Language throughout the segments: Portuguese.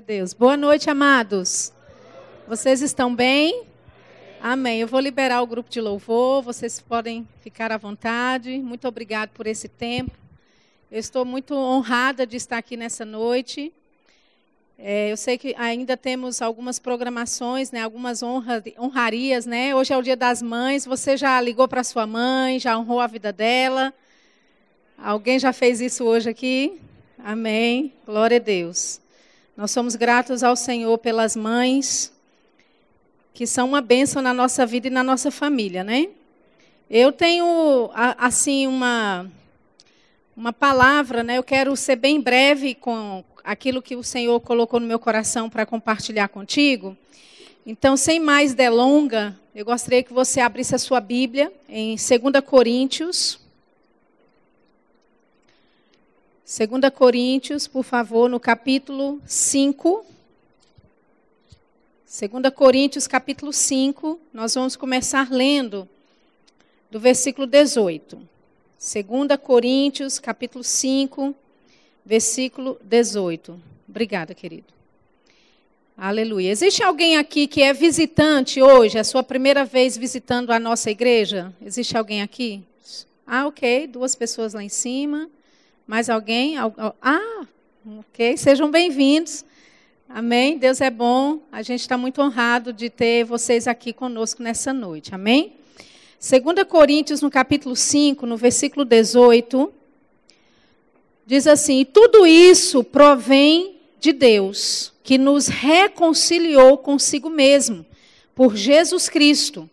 Deus. Boa noite, amados. Vocês estão bem? Amém. Eu vou liberar o grupo de louvor, vocês podem ficar à vontade. Muito obrigado por esse tempo. Eu estou muito honrada de estar aqui nessa noite. É, eu sei que ainda temos algumas programações, né, algumas honra, honrarias. Né? Hoje é o Dia das Mães. Você já ligou para sua mãe, já honrou a vida dela? Alguém já fez isso hoje aqui? Amém. Glória a Deus. Nós somos gratos ao Senhor pelas mães que são uma bênção na nossa vida e na nossa família, né? Eu tenho assim uma uma palavra, né? Eu quero ser bem breve com aquilo que o Senhor colocou no meu coração para compartilhar contigo. Então, sem mais delonga, eu gostaria que você abrisse a sua Bíblia em 2 Coríntios 2 Coríntios, por favor, no capítulo 5. 2 Coríntios, capítulo 5, nós vamos começar lendo do versículo 18. 2 Coríntios, capítulo 5, versículo 18. Obrigada, querido. Aleluia. Existe alguém aqui que é visitante hoje, é a sua primeira vez visitando a nossa igreja? Existe alguém aqui? Ah, ok, duas pessoas lá em cima. Mais alguém? Ah, ok. Sejam bem-vindos. Amém. Deus é bom. A gente está muito honrado de ter vocês aqui conosco nessa noite. Amém. 2 Coríntios, no capítulo 5, no versículo 18, diz assim: Tudo isso provém de Deus, que nos reconciliou consigo mesmo, por Jesus Cristo,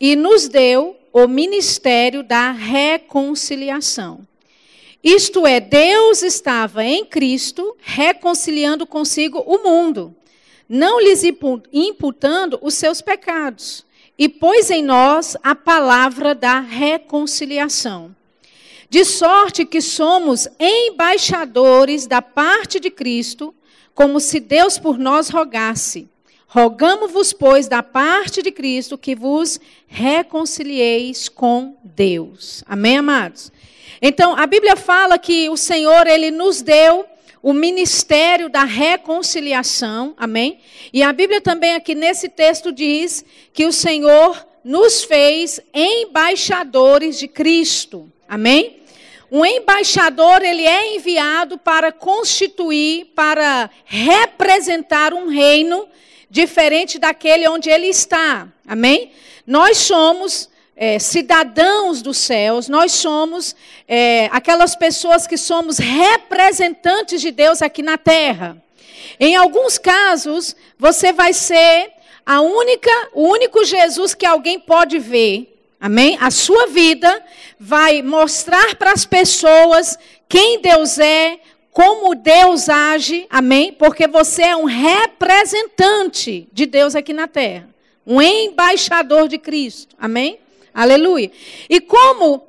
e nos deu o ministério da reconciliação. Isto é, Deus estava em Cristo reconciliando consigo o mundo, não lhes imputando os seus pecados, e pôs em nós a palavra da reconciliação. De sorte que somos embaixadores da parte de Cristo, como se Deus por nós rogasse. Rogamos-vos, pois, da parte de Cristo, que vos reconcilieis com Deus. Amém, amados? Então, a Bíblia fala que o Senhor, ele nos deu o ministério da reconciliação, amém? E a Bíblia também aqui nesse texto diz que o Senhor nos fez embaixadores de Cristo, amém? Um embaixador, ele é enviado para constituir, para representar um reino diferente daquele onde ele está, amém? Nós somos é, cidadãos dos céus, nós somos é, aquelas pessoas que somos representantes de Deus aqui na terra. Em alguns casos, você vai ser a única, o único Jesus que alguém pode ver. Amém? A sua vida vai mostrar para as pessoas quem Deus é, como Deus age. Amém? Porque você é um representante de Deus aqui na terra. Um embaixador de Cristo. Amém? Aleluia. E como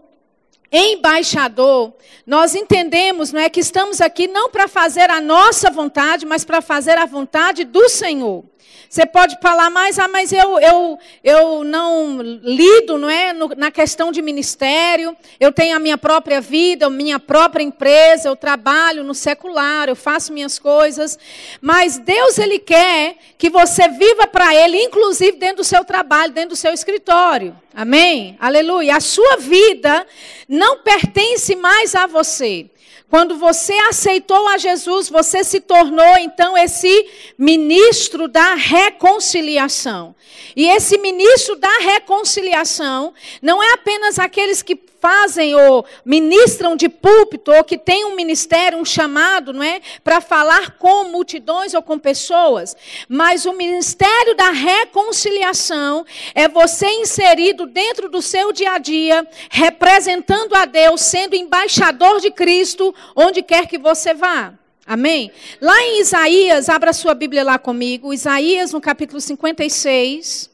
embaixador, nós entendemos, não é que estamos aqui não para fazer a nossa vontade, mas para fazer a vontade do Senhor. Você pode falar mais, ah, mas eu, eu, eu não lido não é, no, na questão de ministério, eu tenho a minha própria vida, a minha própria empresa, eu trabalho no secular, eu faço minhas coisas. Mas Deus, Ele quer que você viva para Ele, inclusive dentro do seu trabalho, dentro do seu escritório. Amém? Aleluia. A sua vida não pertence mais a você. Quando você aceitou a Jesus, você se tornou então esse ministro da reconciliação. E esse ministro da reconciliação não é apenas aqueles que fazem ou ministram de púlpito ou que têm um ministério, um chamado, não é, para falar com multidões ou com pessoas, mas o ministério da reconciliação é você inserido dentro do seu dia a dia, representando a Deus, sendo embaixador de Cristo onde quer que você vá. Amém? Lá em Isaías, abra sua Bíblia lá comigo, Isaías no capítulo 56.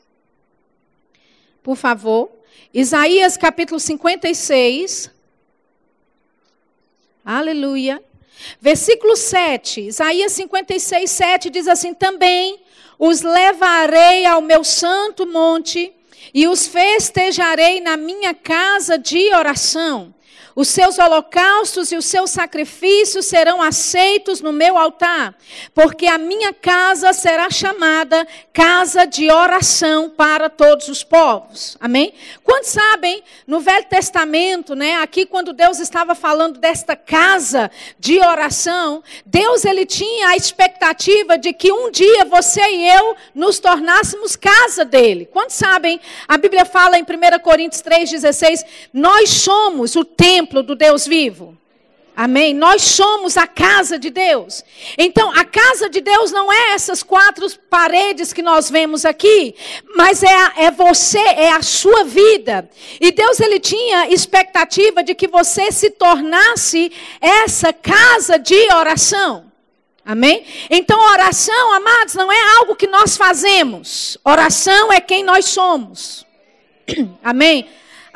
Por favor. Isaías capítulo 56. Aleluia. Versículo 7. Isaías 56, 7 diz assim: Também os levarei ao meu santo monte e os festejarei na minha casa de oração. Os seus holocaustos e os seus sacrifícios serão aceitos no meu altar, porque a minha casa será chamada casa de oração para todos os povos. Amém? Quantos sabem, no Velho Testamento, né, aqui quando Deus estava falando desta casa de oração, Deus ele tinha a expectativa de que um dia você e eu nos tornássemos casa dele. Quantos sabem? A Bíblia fala em 1 Coríntios 3:16, nós somos o templo do Deus vivo. Amém? Nós somos a casa de Deus. Então, a casa de Deus não é essas quatro paredes que nós vemos aqui, mas é, a, é você, é a sua vida. E Deus, ele tinha expectativa de que você se tornasse essa casa de oração. Amém? Então, oração, amados, não é algo que nós fazemos. Oração é quem nós somos. Amém?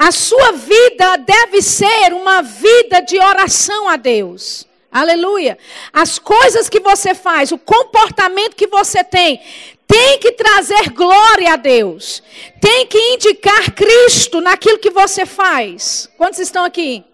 A sua vida deve ser uma vida de oração a Deus. Aleluia. As coisas que você faz, o comportamento que você tem, tem que trazer glória a Deus. Tem que indicar Cristo naquilo que você faz. Quantos estão aqui?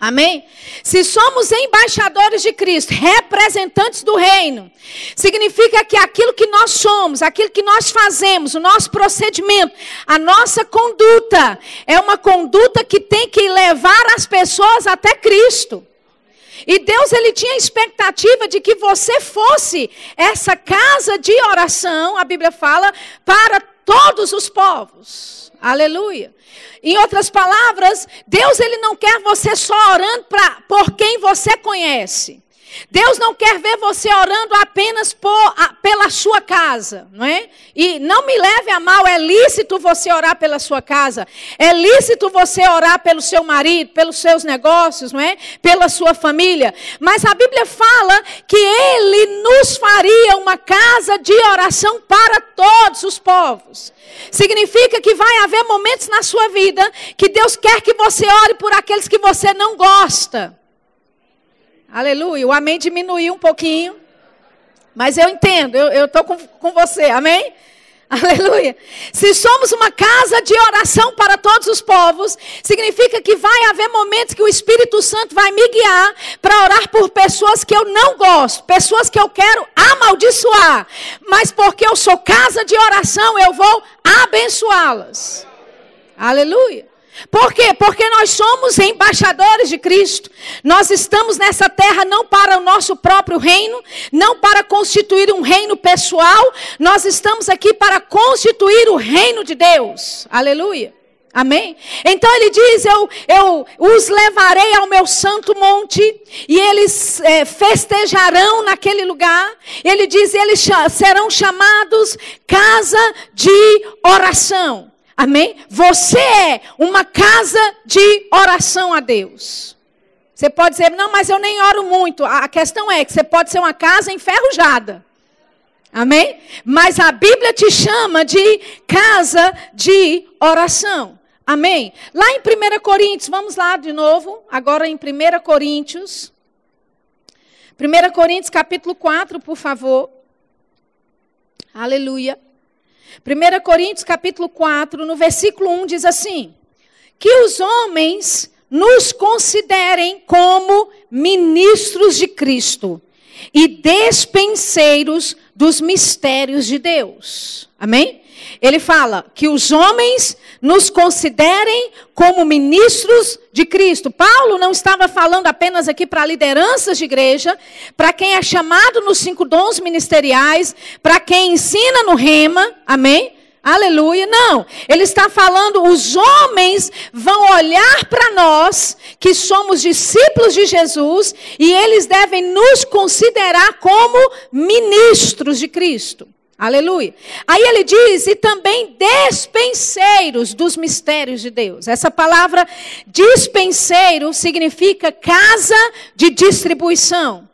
Amém? Se somos embaixadores de Cristo, representantes do reino, significa que aquilo que nós somos, aquilo que nós fazemos, o nosso procedimento, a nossa conduta, é uma conduta que tem que levar as pessoas até Cristo. E Deus ele tinha expectativa de que você fosse essa casa de oração, a Bíblia fala, para todos os povos. Aleluia. Em outras palavras, Deus ele não quer você só orando pra, por quem você conhece. Deus não quer ver você orando apenas por, a, pela sua casa, não é? E não me leve a mal, é lícito você orar pela sua casa, é lícito você orar pelo seu marido, pelos seus negócios, não é? Pela sua família. Mas a Bíblia fala que Ele nos faria uma casa de oração para todos os povos. Significa que vai haver momentos na sua vida que Deus quer que você ore por aqueles que você não gosta. Aleluia. O amém diminuiu um pouquinho. Mas eu entendo, eu estou com, com você, amém? Aleluia. Se somos uma casa de oração para todos os povos, significa que vai haver momentos que o Espírito Santo vai me guiar para orar por pessoas que eu não gosto, pessoas que eu quero amaldiçoar, mas porque eu sou casa de oração, eu vou abençoá-las. Aleluia. Por quê? Porque nós somos embaixadores de Cristo. Nós estamos nessa terra não para o nosso próprio reino, não para constituir um reino pessoal, nós estamos aqui para constituir o reino de Deus. Aleluia. Amém? Então ele diz: eu, eu os levarei ao meu santo monte, e eles é, festejarão naquele lugar. Ele diz: eles serão chamados casa de oração. Amém? Você é uma casa de oração a Deus. Você pode dizer, não, mas eu nem oro muito. A questão é que você pode ser uma casa enferrujada. Amém? Mas a Bíblia te chama de casa de oração. Amém? Lá em 1 Coríntios, vamos lá de novo, agora em 1 Coríntios. 1 Coríntios capítulo 4, por favor. Aleluia. 1 Coríntios capítulo 4, no versículo 1 diz assim: Que os homens nos considerem como ministros de Cristo e despenseiros dos mistérios de Deus. Amém? Ele fala que os homens nos considerem como ministros de Cristo. Paulo não estava falando apenas aqui para lideranças de igreja, para quem é chamado nos cinco dons ministeriais, para quem ensina no rema, amém? Aleluia, não. Ele está falando, os homens vão olhar para nós, que somos discípulos de Jesus, e eles devem nos considerar como ministros de Cristo. Aleluia. Aí ele diz, e também despenseiros dos mistérios de Deus. Essa palavra dispenseiro significa casa de distribuição.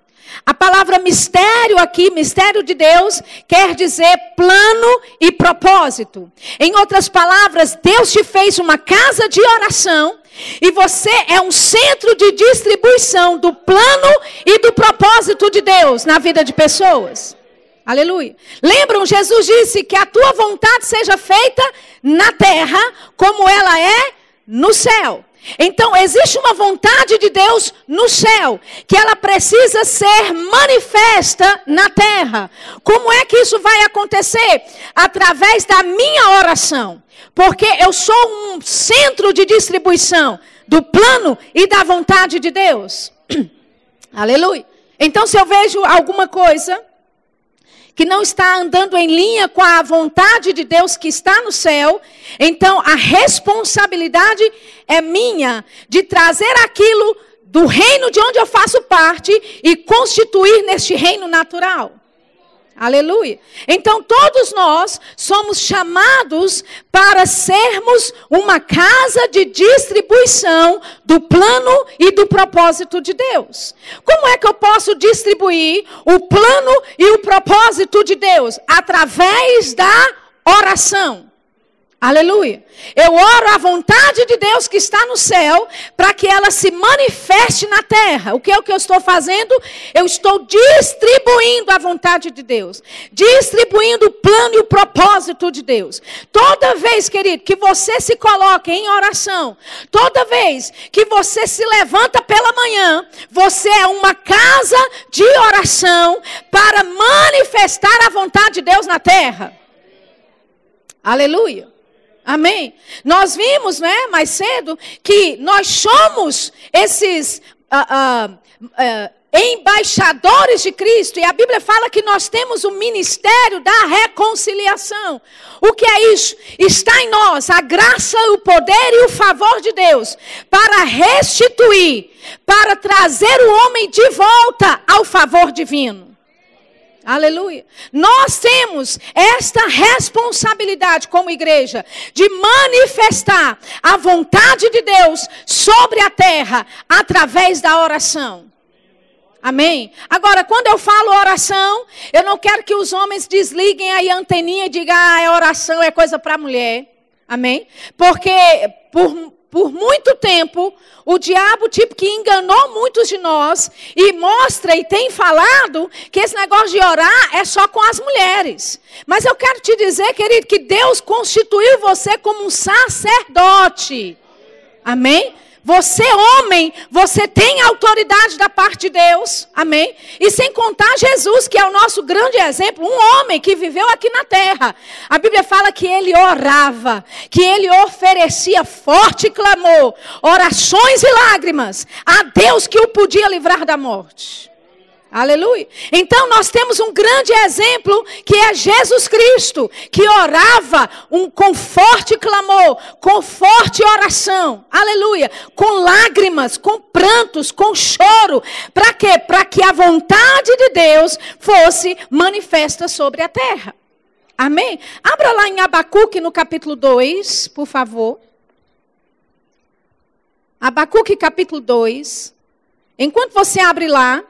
A palavra mistério aqui, mistério de Deus, quer dizer plano e propósito. Em outras palavras, Deus te fez uma casa de oração e você é um centro de distribuição do plano e do propósito de Deus na vida de pessoas. Aleluia. Lembram, Jesus disse que a tua vontade seja feita na terra como ela é no céu. Então, existe uma vontade de Deus no céu, que ela precisa ser manifesta na terra. Como é que isso vai acontecer? Através da minha oração. Porque eu sou um centro de distribuição do plano e da vontade de Deus. Aleluia. Então, se eu vejo alguma coisa que não está andando em linha com a vontade de Deus que está no céu, então a responsabilidade é minha de trazer aquilo do reino de onde eu faço parte e constituir neste reino natural. Aleluia. Então todos nós somos chamados para sermos uma casa de distribuição do plano e do propósito de Deus. Como é que eu posso distribuir o plano e o propósito de Deus? Através da oração. Aleluia. Eu oro a vontade de Deus que está no céu para que ela se manifeste na terra. O que é o que eu estou fazendo? Eu estou distribuindo a vontade de Deus, distribuindo o plano e o propósito de Deus. Toda vez, querido, que você se coloca em oração, toda vez que você se levanta pela manhã, você é uma casa de oração para manifestar a vontade de Deus na terra. Aleluia. Amém? Nós vimos, né, mais cedo, que nós somos esses uh, uh, uh, embaixadores de Cristo. E a Bíblia fala que nós temos o ministério da reconciliação. O que é isso? Está em nós a graça, o poder e o favor de Deus para restituir, para trazer o homem de volta ao favor divino. Aleluia. Nós temos esta responsabilidade como igreja de manifestar a vontade de Deus sobre a terra através da oração. Amém? Agora, quando eu falo oração, eu não quero que os homens desliguem aí a anteninha e digam, ah, é oração, é coisa para mulher. Amém? Porque por, por muito tempo, o diabo, tipo, que enganou muitos de nós e mostra e tem falado que esse negócio de orar é só com as mulheres. Mas eu quero te dizer, querido, que Deus constituiu você como um sacerdote. Amém? Você, homem, você tem autoridade da parte de Deus. Amém? E sem contar Jesus, que é o nosso grande exemplo, um homem que viveu aqui na terra. A Bíblia fala que ele orava, que ele oferecia forte clamor, orações e lágrimas a Deus que o podia livrar da morte. Aleluia. Então nós temos um grande exemplo que é Jesus Cristo, que orava um, com forte clamor, com forte oração. Aleluia. Com lágrimas, com prantos, com choro. Para quê? Para que a vontade de Deus fosse manifesta sobre a terra. Amém? Abra lá em Abacuque no capítulo 2, por favor. Abacuque capítulo 2. Enquanto você abre lá,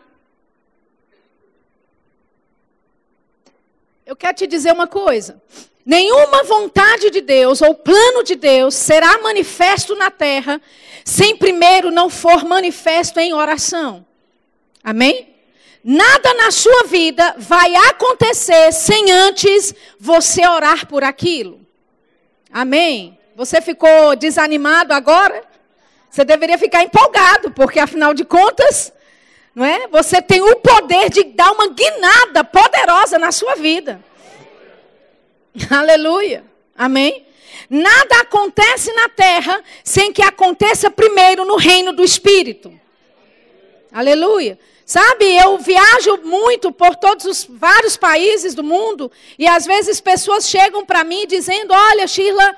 Eu quero te dizer uma coisa. Nenhuma vontade de Deus ou plano de Deus será manifesto na terra sem primeiro não for manifesto em oração. Amém? Nada na sua vida vai acontecer sem antes você orar por aquilo. Amém? Você ficou desanimado agora? Você deveria ficar empolgado, porque afinal de contas, não é? Você tem o poder de dar uma guinada poderosa na sua vida. Aleluia. Amém? Nada acontece na terra sem que aconteça primeiro no reino do Espírito. Aleluia. Sabe, eu viajo muito por todos os vários países do mundo e às vezes pessoas chegam para mim dizendo: Olha, Sheila,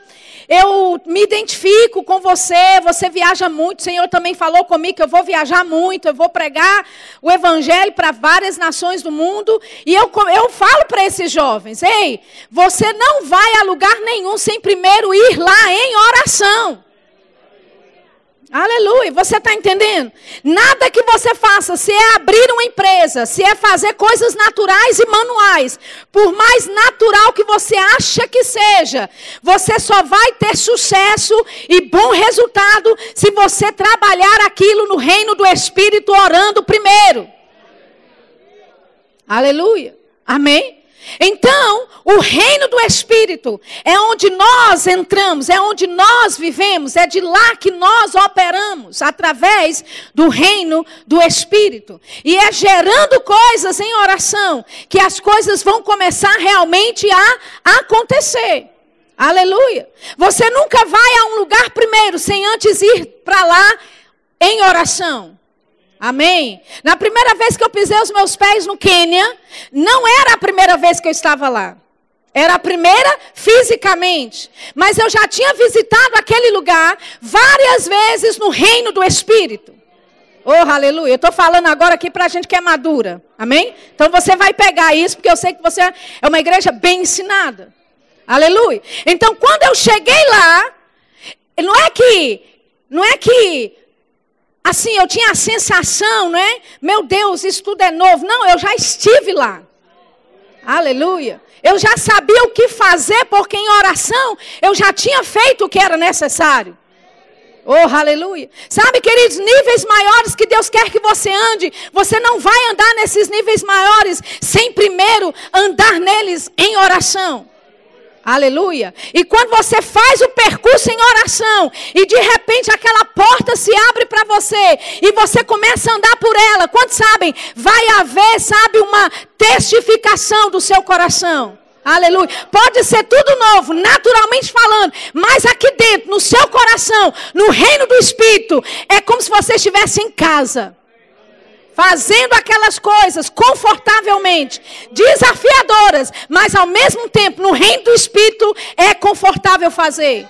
eu me identifico com você, você viaja muito, o Senhor também falou comigo que eu vou viajar muito, eu vou pregar o Evangelho para várias nações do mundo. E eu, eu falo para esses jovens: Ei, você não vai a lugar nenhum sem primeiro ir lá em oração. Aleluia, você está entendendo? Nada que você faça, se é abrir uma empresa, se é fazer coisas naturais e manuais, por mais natural que você acha que seja, você só vai ter sucesso e bom resultado se você trabalhar aquilo no reino do Espírito orando primeiro. Aleluia, amém? Então, o reino do Espírito é onde nós entramos, é onde nós vivemos, é de lá que nós operamos, através do reino do Espírito. E é gerando coisas em oração que as coisas vão começar realmente a acontecer. Aleluia. Você nunca vai a um lugar primeiro sem antes ir para lá em oração. Amém? Na primeira vez que eu pisei os meus pés no Quênia, não era a primeira vez que eu estava lá. Era a primeira fisicamente. Mas eu já tinha visitado aquele lugar várias vezes no reino do Espírito. Oh, aleluia. Eu estou falando agora aqui para a gente que é madura. Amém? Então você vai pegar isso, porque eu sei que você é uma igreja bem ensinada. Aleluia. Então quando eu cheguei lá, não é que, não é que assim, eu tinha a sensação, né? Meu Deus, isso tudo é novo. Não, eu já estive lá. Aleluia. Eu já sabia o que fazer, porque em oração eu já tinha feito o que era necessário. Oh, aleluia. Sabe, queridos, níveis maiores que Deus quer que você ande, você não vai andar nesses níveis maiores sem primeiro andar neles em oração. Aleluia. E quando você faz o percurso em oração e de repente aquela porta se abre para você e você começa a andar por ela, quantos sabem? Vai haver, sabe, uma testificação do seu coração. Aleluia. Pode ser tudo novo, naturalmente falando, mas aqui dentro, no seu coração, no reino do Espírito, é como se você estivesse em casa fazendo aquelas coisas confortavelmente, desafiadoras, mas ao mesmo tempo, no reino do Espírito, é confortável fazer.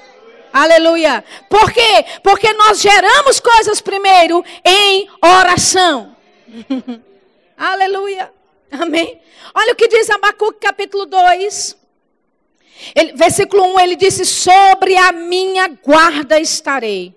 Aleluia. Por quê? Porque nós geramos coisas primeiro em oração. Aleluia. Amém. Olha o que diz Abacuque capítulo 2. Ele, versículo 1, ele disse: Sobre a minha guarda estarei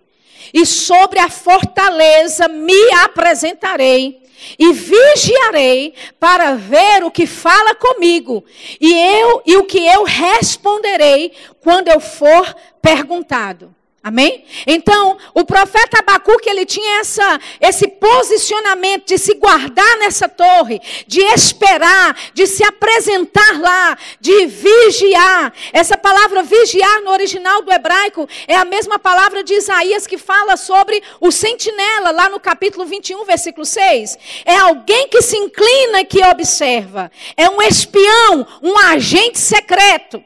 e sobre a fortaleza me apresentarei e vigiarei para ver o que fala comigo e eu e o que eu responderei quando eu for perguntado. Amém? Então, o profeta Abacuque, ele tinha essa, esse posicionamento de se guardar nessa torre, de esperar, de se apresentar lá, de vigiar. Essa palavra vigiar no original do hebraico é a mesma palavra de Isaías que fala sobre o sentinela, lá no capítulo 21, versículo 6. É alguém que se inclina e que observa. É um espião, um agente secreto.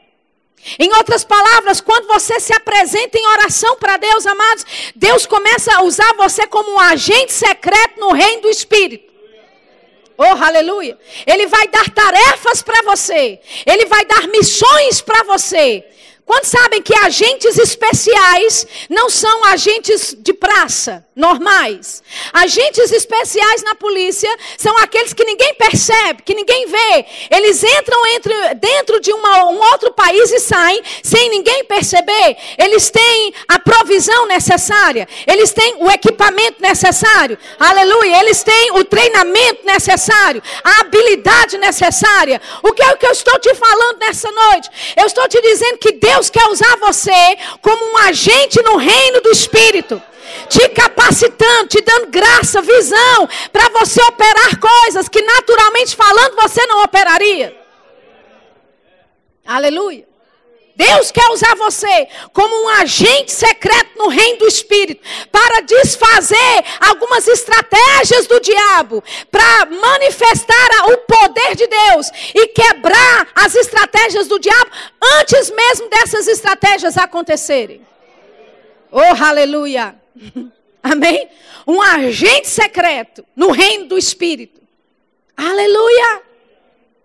Em outras palavras, quando você se apresenta em oração para Deus, amados, Deus começa a usar você como um agente secreto no reino do Espírito. Oh, aleluia. Ele vai dar tarefas para você. Ele vai dar missões para você. Quantos sabem que agentes especiais não são agentes de praça, normais? Agentes especiais na polícia são aqueles que ninguém percebe, que ninguém vê. Eles entram entre, dentro de uma, um outro país e saem sem ninguém perceber. Eles têm a provisão necessária, eles têm o equipamento necessário, aleluia. Eles têm o treinamento necessário, a habilidade necessária. O que é o que eu estou te falando nessa noite? Eu estou te dizendo que Deus Deus quer usar você como um agente no reino do Espírito te capacitando, te dando graça, visão, para você operar coisas que naturalmente falando você não operaria. Aleluia. Deus quer usar você como um agente secreto no reino do Espírito para desfazer algumas estratégias do diabo, para manifestar o poder de Deus e quebrar as estratégias do diabo antes mesmo dessas estratégias acontecerem. Oh, aleluia! Amém? Um agente secreto no reino do Espírito. Aleluia!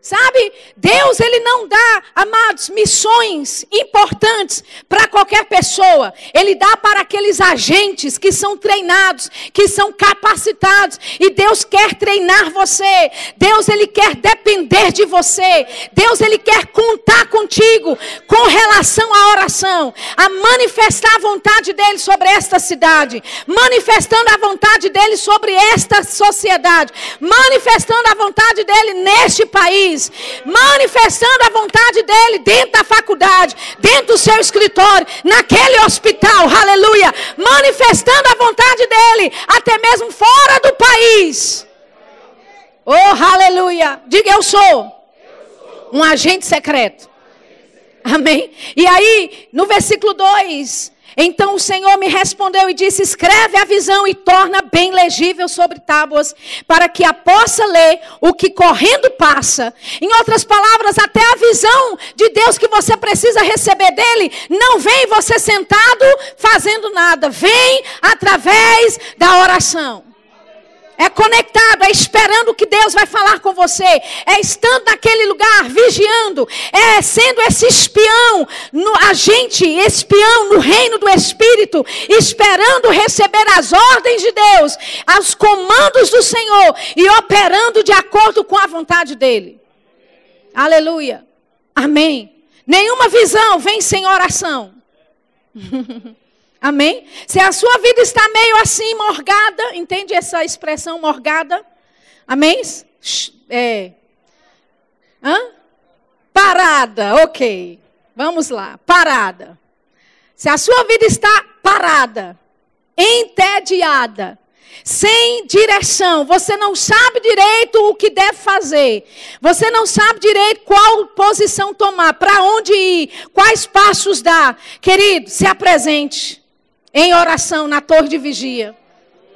Sabe? Deus, ele não dá, amados, missões importantes para qualquer pessoa. Ele dá para aqueles agentes que são treinados, que são capacitados. E Deus quer treinar você. Deus, ele quer depender de você. Deus, ele quer contar contigo com relação à oração, a manifestar a vontade dele sobre esta cidade, manifestando a vontade dele sobre esta sociedade, manifestando a vontade dele neste país manifestando a vontade dele dentro da faculdade, dentro do seu escritório, naquele hospital, aleluia, manifestando a vontade dele, até mesmo fora do país. Oh, aleluia. Diga eu sou. Um agente secreto. Amém? E aí, no versículo 2, então o Senhor me respondeu e disse: Escreve a visão e torna bem legível sobre tábuas, para que a possa ler o que correndo passa. Em outras palavras, até a visão de Deus que você precisa receber dele, não vem você sentado fazendo nada, vem através da oração. É conectado, é esperando que Deus vai falar com você. É estando naquele lugar, vigiando. É sendo esse espião, no, agente espião no reino do Espírito, esperando receber as ordens de Deus, os comandos do Senhor e operando de acordo com a vontade dEle. Aleluia. Amém. Nenhuma visão vem sem oração. Amém? Se a sua vida está meio assim, morgada, entende essa expressão morgada? Amém? É. Hã? Parada, ok. Vamos lá, parada. Se a sua vida está parada, entediada, sem direção, você não sabe direito o que deve fazer, você não sabe direito qual posição tomar, para onde ir, quais passos dar, querido, se apresente em oração na torre de vigia.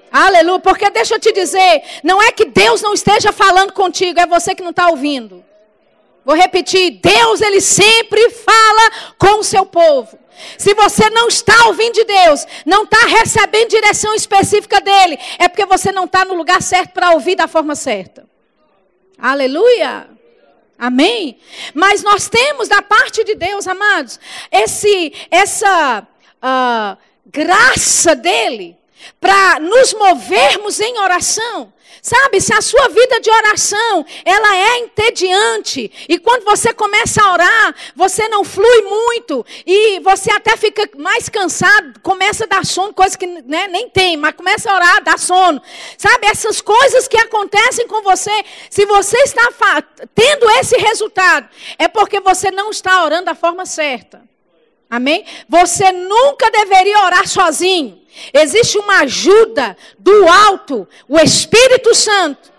Aleluia. Porque deixa eu te dizer, não é que Deus não esteja falando contigo, é você que não está ouvindo. Vou repetir: Deus, Ele sempre fala com o seu povo. Se você não está ouvindo de Deus, não está recebendo direção específica dele, é porque você não está no lugar certo para ouvir da forma certa. Aleluia. Amém? Mas nós temos da parte de Deus, amados, esse, essa. Uh, graça dele para nos movermos em oração. Sabe, se a sua vida de oração, ela é entediante, e quando você começa a orar, você não flui muito, e você até fica mais cansado, começa a dar sono, coisa que né, nem tem, mas começa a orar, dá sono. Sabe, essas coisas que acontecem com você, se você está tendo esse resultado, é porque você não está orando da forma certa. Amém? Você nunca deveria orar sozinho. Existe uma ajuda do alto, o Espírito Santo.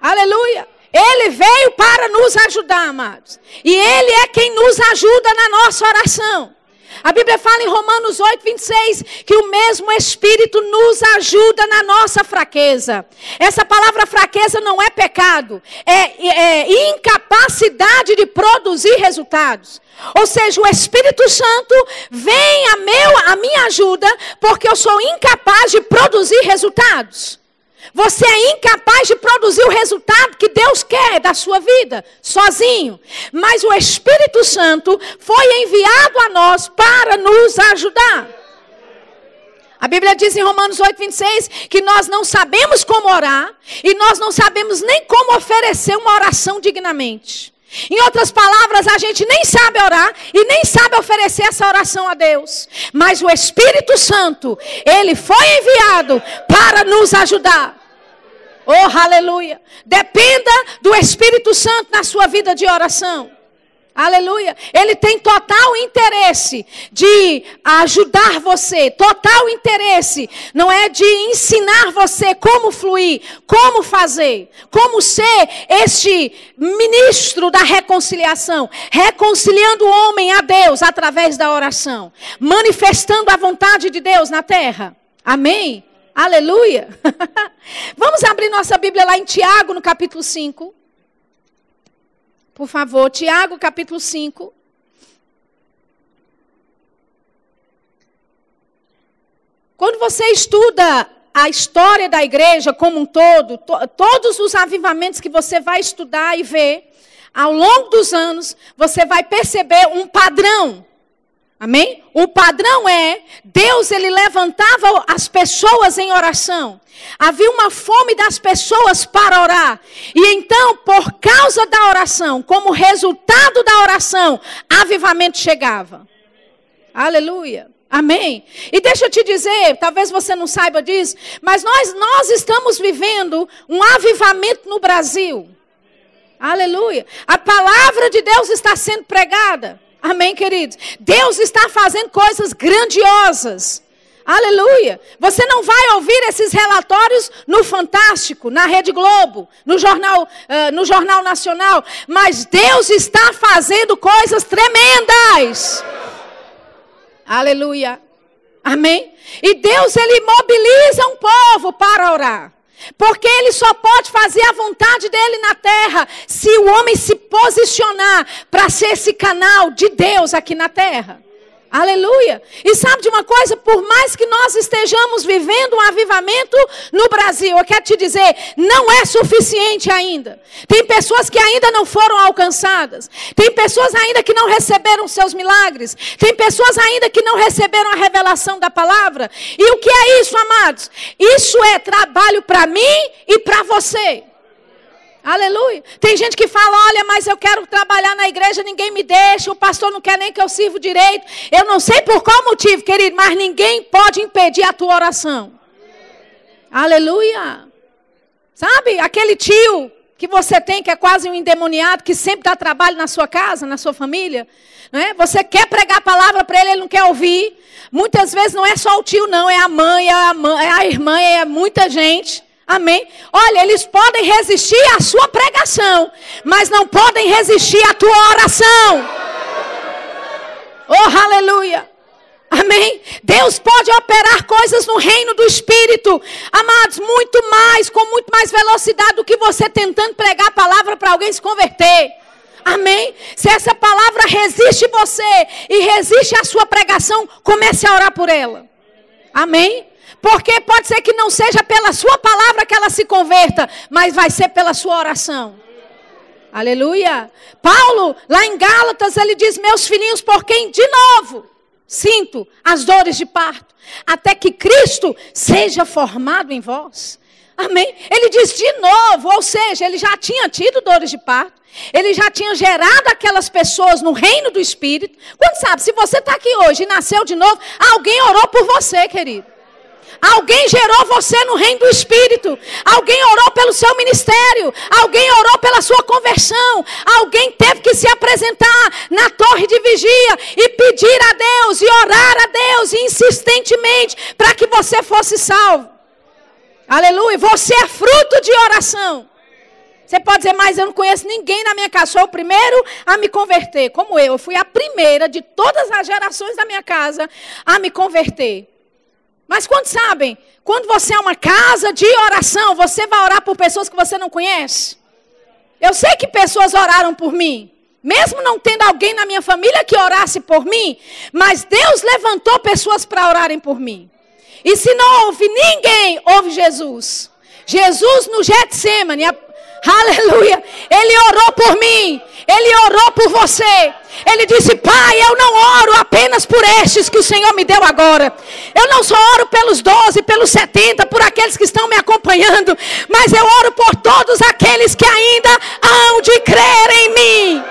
Aleluia. Ele veio para nos ajudar, amados. E Ele é quem nos ajuda na nossa oração. A Bíblia fala em Romanos 8, 26, que o mesmo Espírito nos ajuda na nossa fraqueza. Essa palavra fraqueza não é pecado, é, é incapacidade de produzir resultados. Ou seja, o Espírito Santo vem a, meu, a minha ajuda porque eu sou incapaz de produzir resultados. Você é incapaz de produzir o resultado que Deus quer da sua vida, sozinho. Mas o Espírito Santo foi enviado a nós para nos ajudar. A Bíblia diz em Romanos 8, 26 que nós não sabemos como orar e nós não sabemos nem como oferecer uma oração dignamente. Em outras palavras, a gente nem sabe orar e nem sabe oferecer essa oração a Deus. Mas o Espírito Santo, ele foi enviado para nos ajudar. Oh, aleluia. Dependa do Espírito Santo na sua vida de oração. Aleluia. Ele tem total interesse de ajudar você, total interesse, não é de ensinar você como fluir, como fazer, como ser este ministro da reconciliação, reconciliando o homem a Deus através da oração, manifestando a vontade de Deus na terra. Amém? Aleluia. Vamos abrir nossa Bíblia lá em Tiago, no capítulo 5. Por favor, Tiago, capítulo 5. Quando você estuda a história da igreja como um todo, to, todos os avivamentos que você vai estudar e ver, ao longo dos anos, você vai perceber um padrão. Amém? O padrão é, Deus ele levantava as pessoas em oração. Havia uma fome das pessoas para orar. E então, por causa da oração, como resultado da oração, avivamento chegava. Aleluia. Amém. E deixa eu te dizer, talvez você não saiba disso, mas nós nós estamos vivendo um avivamento no Brasil. Aleluia. A palavra de Deus está sendo pregada. Amém, queridos? Deus está fazendo coisas grandiosas. Aleluia. Você não vai ouvir esses relatórios no Fantástico, na Rede Globo, no Jornal, uh, no jornal Nacional. Mas Deus está fazendo coisas tremendas. Aleluia. Amém? E Deus, Ele mobiliza um povo para orar. Porque ele só pode fazer a vontade dele na terra se o homem se posicionar para ser esse canal de Deus aqui na terra. Aleluia. E sabe de uma coisa? Por mais que nós estejamos vivendo um avivamento no Brasil, eu quero te dizer, não é suficiente ainda. Tem pessoas que ainda não foram alcançadas. Tem pessoas ainda que não receberam seus milagres. Tem pessoas ainda que não receberam a revelação da palavra. E o que é isso, amados? Isso é trabalho para mim e para você. Aleluia. Tem gente que fala: olha, mas eu quero trabalhar na igreja, ninguém me deixa, o pastor não quer nem que eu sirva direito. Eu não sei por qual motivo, querido, mas ninguém pode impedir a tua oração. Aleluia. Sabe, aquele tio que você tem, que é quase um endemoniado, que sempre dá trabalho na sua casa, na sua família. Né? Você quer pregar a palavra para ele, ele não quer ouvir. Muitas vezes não é só o tio, não, é a mãe, é a, mãe, é a irmã, é muita gente. Amém? Olha, eles podem resistir à sua pregação, mas não podem resistir à tua oração. Oh, aleluia. Amém? Deus pode operar coisas no reino do Espírito, amados, muito mais, com muito mais velocidade do que você tentando pregar a palavra para alguém se converter. Amém? Se essa palavra resiste você e resiste à sua pregação, comece a orar por ela. Amém? Porque pode ser que não seja pela sua palavra que ela se converta, mas vai ser pela sua oração. Aleluia. Paulo, lá em Gálatas, ele diz: Meus filhinhos, por quem de novo sinto as dores de parto, até que Cristo seja formado em vós. Amém? Ele diz de novo, ou seja, ele já tinha tido dores de parto, ele já tinha gerado aquelas pessoas no reino do Espírito. Quando sabe, se você está aqui hoje e nasceu de novo, alguém orou por você, querido. Alguém gerou você no reino do Espírito. Alguém orou pelo seu ministério. Alguém orou pela sua conversão. Alguém teve que se apresentar na torre de vigia e pedir a Deus e orar a Deus insistentemente para que você fosse salvo. Aleluia. Você é fruto de oração. Você pode dizer, mas eu não conheço ninguém na minha casa. Sou o primeiro a me converter, como eu. Eu fui a primeira de todas as gerações da minha casa a me converter. Mas quantos sabem? Quando você é uma casa de oração, você vai orar por pessoas que você não conhece? Eu sei que pessoas oraram por mim. Mesmo não tendo alguém na minha família que orasse por mim, mas Deus levantou pessoas para orarem por mim. E se não houve ninguém, houve Jesus. Jesus no Getsemane, Aleluia. Ele orou por mim. Ele orou por você. Ele disse: Pai, eu não oro apenas por estes que o Senhor me deu agora. Eu não só oro pelos 12, pelos 70, por aqueles que estão me acompanhando. Mas eu oro por todos aqueles que ainda hão de crer em mim.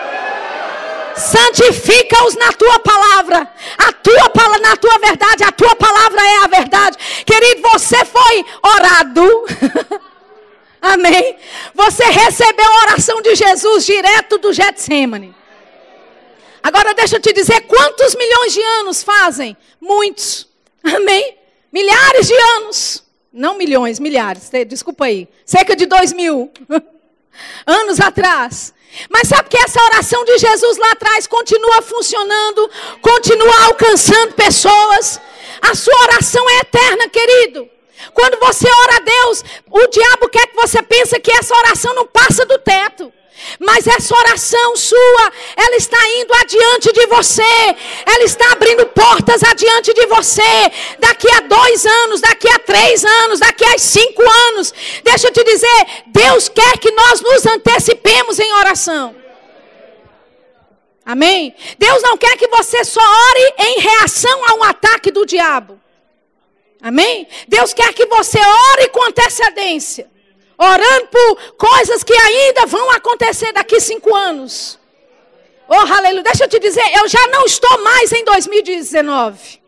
Santifica-os na tua palavra. A tua na tua verdade, a tua palavra é a verdade. Querido, você foi orado. Amém? Você recebeu a oração de Jesus direto do Getsemane. Agora deixa eu te dizer quantos milhões de anos fazem? Muitos. Amém? Milhares de anos. Não milhões, milhares. Desculpa aí. Cerca de dois mil anos atrás. Mas sabe que essa oração de Jesus lá atrás continua funcionando, continua alcançando pessoas. A sua oração é eterna, querido. Quando você ora a Deus, o diabo quer que você pense que essa oração não passa do teto. Mas essa oração sua, ela está indo adiante de você, ela está abrindo portas adiante de você. Daqui a dois anos, daqui a três anos, daqui a cinco anos. Deixa eu te dizer, Deus quer que nós nos antecipemos em oração. Amém? Deus não quer que você só ore em reação a um ataque do diabo. Amém? Deus quer que você ore com antecedência. Orando por coisas que ainda vão acontecer daqui cinco anos. Oh, aleluia. Deixa eu te dizer, eu já não estou mais em 2019.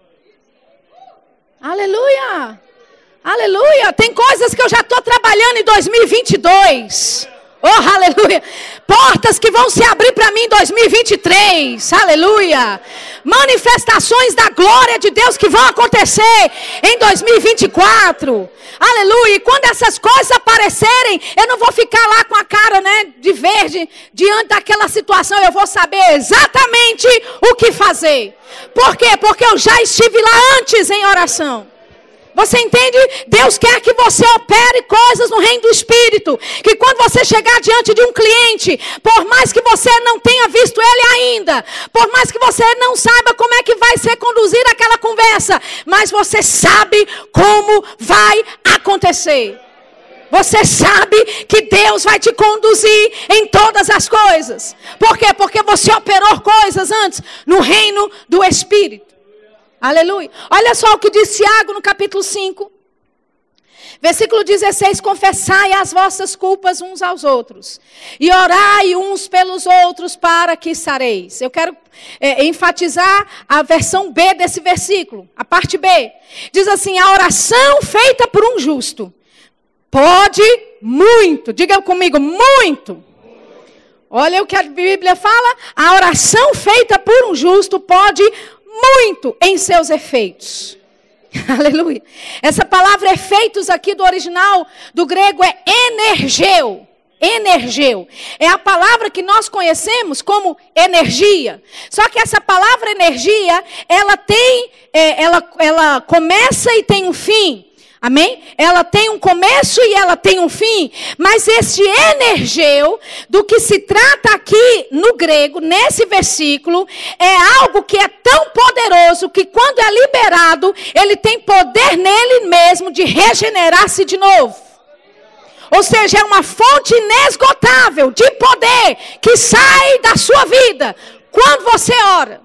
Aleluia. Aleluia. Tem coisas que eu já estou trabalhando em 2022. Oh, aleluia. Portas que vão se abrir para mim em 2023. Aleluia. Manifestações da glória de Deus que vão acontecer em 2024. Aleluia. E quando essas coisas aparecerem, eu não vou ficar lá com a cara, né, de verde diante daquela situação, eu vou saber exatamente o que fazer. Por quê? Porque eu já estive lá antes em oração. Você entende? Deus quer que você opere coisas no reino do Espírito. Que quando você chegar diante de um cliente, por mais que você não tenha visto ele ainda, por mais que você não saiba como é que vai ser conduzida aquela conversa, mas você sabe como vai acontecer. Você sabe que Deus vai te conduzir em todas as coisas. Por quê? Porque você operou coisas antes no reino do Espírito. Aleluia. Olha só o que diz Tiago no capítulo 5. Versículo 16: Confessai as vossas culpas uns aos outros, e orai uns pelos outros para que sareis. Eu quero é, enfatizar a versão B desse versículo, a parte B. Diz assim: A oração feita por um justo pode muito, diga comigo, muito. Olha o que a Bíblia fala: a oração feita por um justo pode muito em seus efeitos. Aleluia. Essa palavra efeitos aqui do original do grego é energeu. Energeu. É a palavra que nós conhecemos como energia. Só que essa palavra energia, ela tem, é, ela, ela começa e tem um fim. Amém? Ela tem um começo e ela tem um fim. Mas esse energeu, do que se trata aqui no grego, nesse versículo, é algo que é tão poderoso que quando é liberado, ele tem poder nele mesmo de regenerar-se de novo. Ou seja, é uma fonte inesgotável de poder que sai da sua vida quando você ora.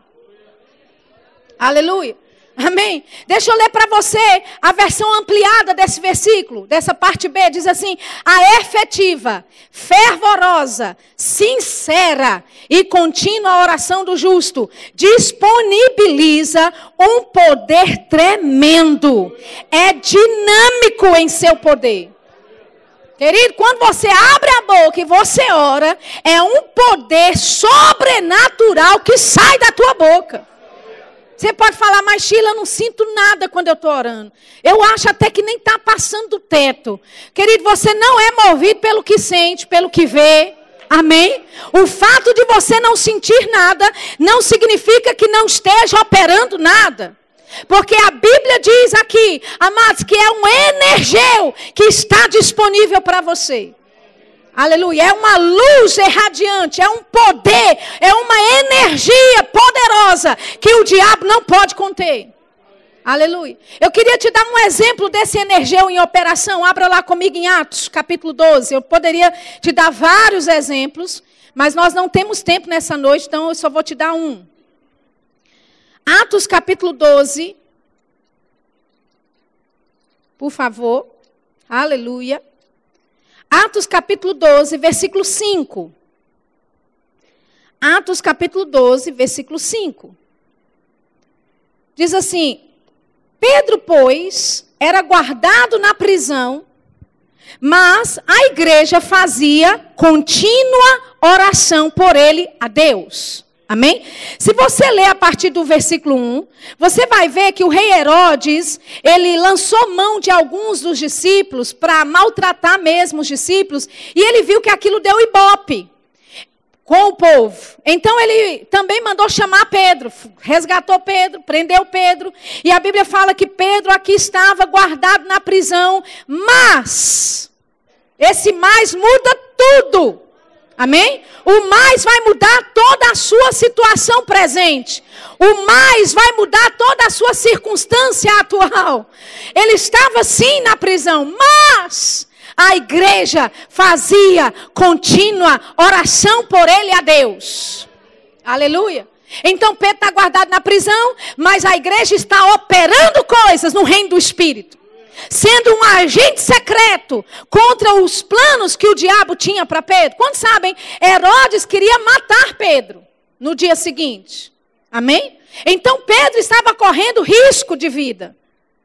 Aleluia. Amém? Deixa eu ler para você a versão ampliada desse versículo, dessa parte B. Diz assim: a efetiva, fervorosa, sincera e contínua oração do justo disponibiliza um poder tremendo. É dinâmico em seu poder. Querido, quando você abre a boca e você ora, é um poder sobrenatural que sai da tua boca. Você pode falar, mas Sheila, eu não sinto nada quando eu estou orando. Eu acho até que nem está passando do teto. Querido, você não é movido pelo que sente, pelo que vê. Amém? O fato de você não sentir nada não significa que não esteja operando nada. Porque a Bíblia diz aqui, amados, que é um energeu que está disponível para você. Aleluia. É uma luz irradiante, é um poder, é uma energia poderosa que o diabo não pode conter. Aleluia. Eu queria te dar um exemplo desse energia em operação. Abra lá comigo em Atos, capítulo 12. Eu poderia te dar vários exemplos, mas nós não temos tempo nessa noite, então eu só vou te dar um. Atos, capítulo 12. Por favor. Aleluia. Atos capítulo 12, versículo 5. Atos capítulo 12, versículo 5. Diz assim: Pedro, pois, era guardado na prisão, mas a igreja fazia contínua oração por ele a Deus. Amém? Se você ler a partir do versículo 1, você vai ver que o rei Herodes, ele lançou mão de alguns dos discípulos para maltratar mesmo os discípulos, e ele viu que aquilo deu ibope com o povo. Então ele também mandou chamar Pedro, resgatou Pedro, prendeu Pedro, e a Bíblia fala que Pedro aqui estava guardado na prisão, mas esse mais muda tudo. Amém? O mais vai mudar toda a sua situação presente. O mais vai mudar toda a sua circunstância atual. Ele estava sim na prisão, mas a igreja fazia contínua oração por ele a Deus. Aleluia. Então Pedro está guardado na prisão, mas a igreja está operando coisas no reino do Espírito sendo um agente secreto contra os planos que o diabo tinha para Pedro. Quantos sabem? Herodes queria matar Pedro no dia seguinte. Amém? Então Pedro estava correndo risco de vida.